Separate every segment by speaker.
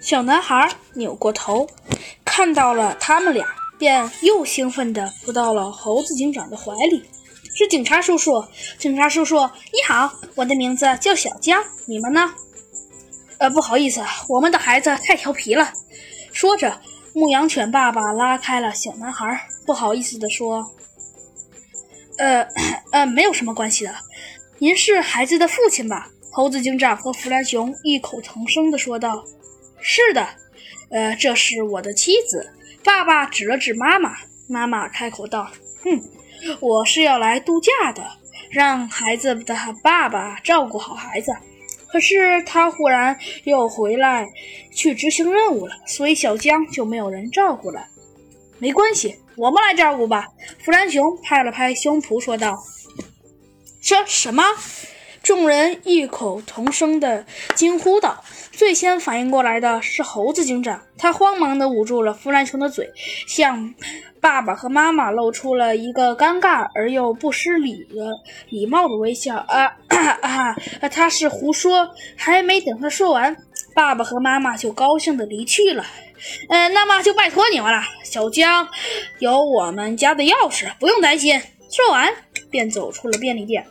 Speaker 1: 小男孩扭过头，看到了他们俩，便又兴奋地扑到了猴子警长的怀里。是警察叔叔，警察叔叔，你好，我的名字叫小江，你们呢？呃，不好意思，我们的孩子太调皮了。说着，牧羊犬爸爸拉开了小男孩，不好意思地说：“呃，呃，没有什么关系的，您是孩子的父亲吧？”猴子警长和弗兰熊异口同声地说道：“是的，呃，这是我的妻子。”爸爸指了指妈妈，妈妈开口道：“哼。”我是要来度假的，让孩子的爸爸照顾好孩子。可是他忽然又回来去执行任务了，所以小江就没有人照顾了。没关系，我们来照顾吧。弗兰熊拍了拍胸脯说道：“这什么？”众人异口同声地惊呼道。最先反应过来的是猴子警长，他慌忙地捂住了弗兰熊的嘴，向。爸爸和妈妈露出了一个尴尬而又不失礼的礼貌的微笑。啊啊！他是胡说，还没等他说完，爸爸和妈妈就高兴的离去了。嗯，那么就拜托你们了。小江有我们家的钥匙，不用担心。说完，便走出了便利店。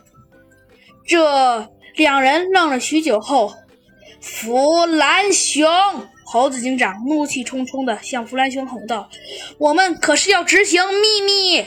Speaker 1: 这两人愣了许久后，弗兰熊。猴子警长怒气冲冲地向弗兰熊吼道：“我们可是要执行秘密。”